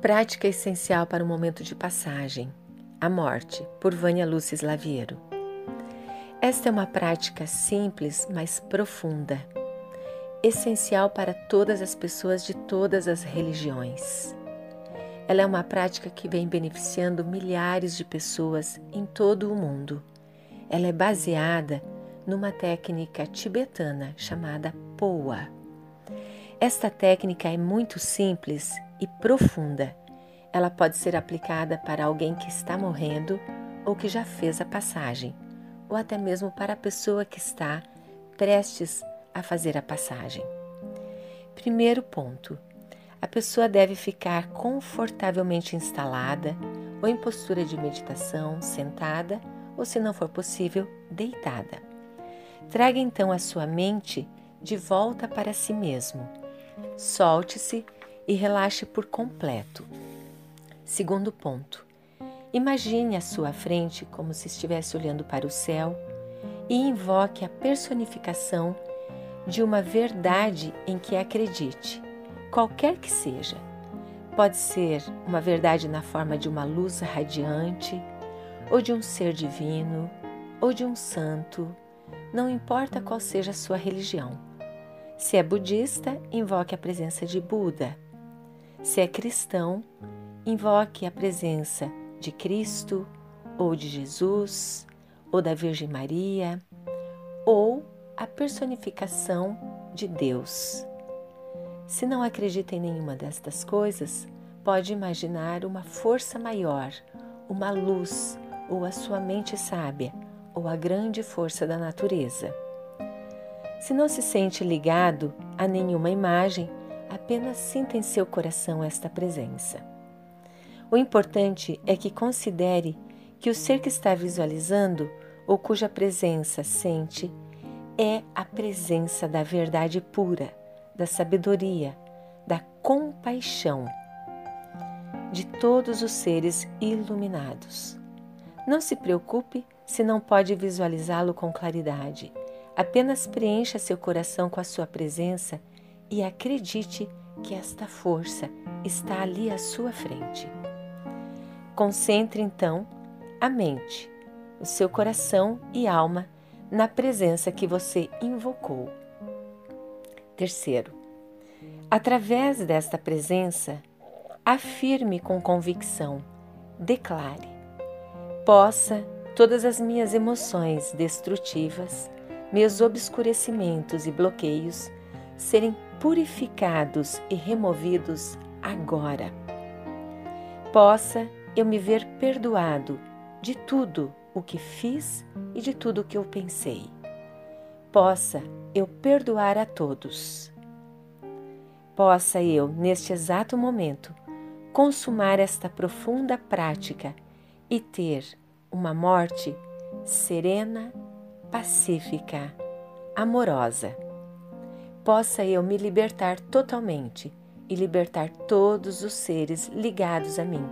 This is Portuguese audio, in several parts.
Prática essencial para o momento de passagem. A morte, por Vânia Lúcia Slaviero. Esta é uma prática simples, mas profunda, essencial para todas as pessoas de todas as religiões. Ela é uma prática que vem beneficiando milhares de pessoas em todo o mundo. Ela é baseada numa técnica tibetana chamada Poa. Esta técnica é muito simples e profunda. Ela pode ser aplicada para alguém que está morrendo ou que já fez a passagem ou até mesmo para a pessoa que está prestes a fazer a passagem. Primeiro ponto: a pessoa deve ficar confortavelmente instalada ou em postura de meditação, sentada ou, se não for possível, deitada. Traga então a sua mente de volta para si mesmo. Solte-se e relaxe por completo. Segundo ponto: Imagine à sua frente como se estivesse olhando para o céu e invoque a personificação de uma verdade em que acredite, qualquer que seja. Pode ser uma verdade na forma de uma luz radiante, ou de um ser divino, ou de um santo, não importa qual seja a sua religião. Se é budista, invoque a presença de Buda. Se é cristão, invoque a presença de Cristo, ou de Jesus, ou da Virgem Maria, ou a personificação de Deus. Se não acredita em nenhuma destas coisas, pode imaginar uma força maior, uma luz, ou a sua mente sábia, ou a grande força da natureza. Se não se sente ligado a nenhuma imagem, apenas sinta em seu coração esta presença. O importante é que considere que o ser que está visualizando ou cuja presença sente é a presença da verdade pura, da sabedoria, da compaixão de todos os seres iluminados. Não se preocupe se não pode visualizá-lo com claridade. Apenas preencha seu coração com a sua presença e acredite que esta força está ali à sua frente. Concentre então a mente, o seu coração e alma na presença que você invocou. Terceiro, através desta presença, afirme com convicção, declare: possa todas as minhas emoções destrutivas, meus obscurecimentos e bloqueios serem purificados e removidos agora. Possa eu me ver perdoado de tudo o que fiz e de tudo o que eu pensei. Possa eu perdoar a todos. Possa eu, neste exato momento, consumar esta profunda prática e ter uma morte serena, pacífica, amorosa. Possa eu me libertar totalmente e libertar todos os seres ligados a mim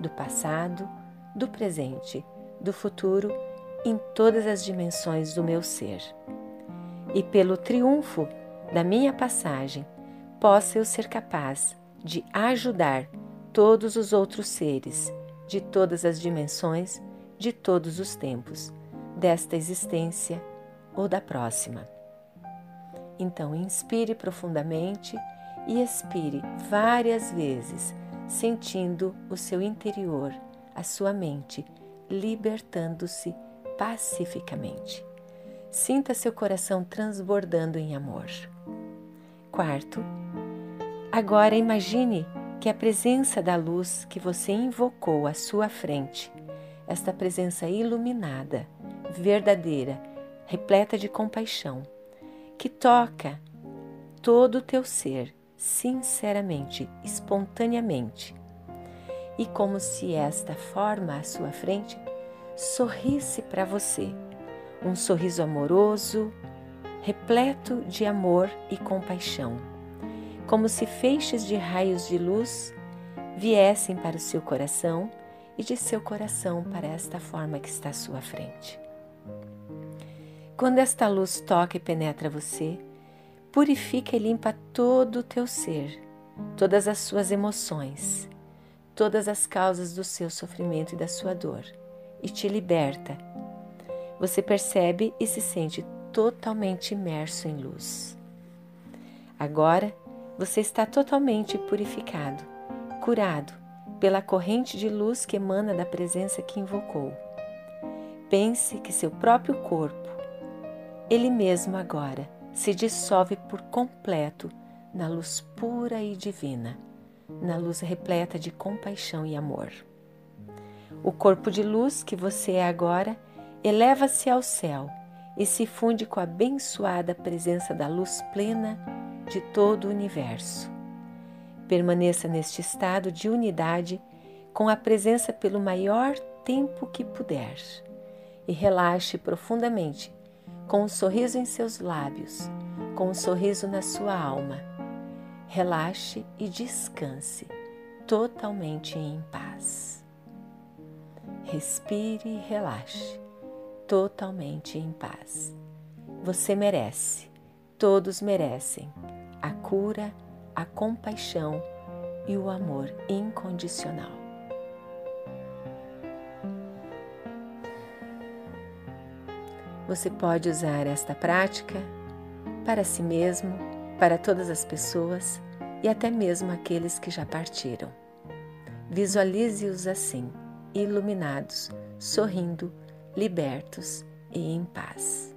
do passado, do presente, do futuro, em todas as dimensões do meu ser. E pelo triunfo da minha passagem, possa eu ser capaz de ajudar todos os outros seres de todas as dimensões, de todos os tempos, desta existência ou da próxima. Então, inspire profundamente e expire várias vezes sentindo o seu interior, a sua mente, libertando-se pacificamente. Sinta seu coração transbordando em amor. Quarto, agora imagine que a presença da luz que você invocou à sua frente, esta presença iluminada, verdadeira, repleta de compaixão, que toca todo o teu ser sinceramente, espontaneamente. E como se esta forma à sua frente sorrisse para você, um sorriso amoroso, repleto de amor e compaixão, como se feixes de raios de luz viessem para o seu coração e de seu coração para esta forma que está à sua frente. Quando esta luz toca e penetra você, purifica e limpa todo o teu ser, todas as suas emoções, todas as causas do seu sofrimento e da sua dor e te liberta. Você percebe e se sente totalmente imerso em luz. Agora você está totalmente purificado, curado pela corrente de luz que emana da presença que invocou. Pense que seu próprio corpo, ele mesmo agora, se dissolve por completo na luz pura e divina, na luz repleta de compaixão e amor. O corpo de luz que você é agora eleva-se ao céu e se funde com a abençoada presença da luz plena de todo o universo. Permaneça neste estado de unidade com a presença pelo maior tempo que puder e relaxe profundamente, com um sorriso em seus lábios, com um sorriso na sua alma. Relaxe e descanse totalmente em paz. Respire e relaxe totalmente em paz. Você merece, todos merecem a cura, a compaixão e o amor incondicional. Você pode usar esta prática para si mesmo, para todas as pessoas e até mesmo aqueles que já partiram. Visualize-os assim, iluminados, sorrindo, libertos e em paz.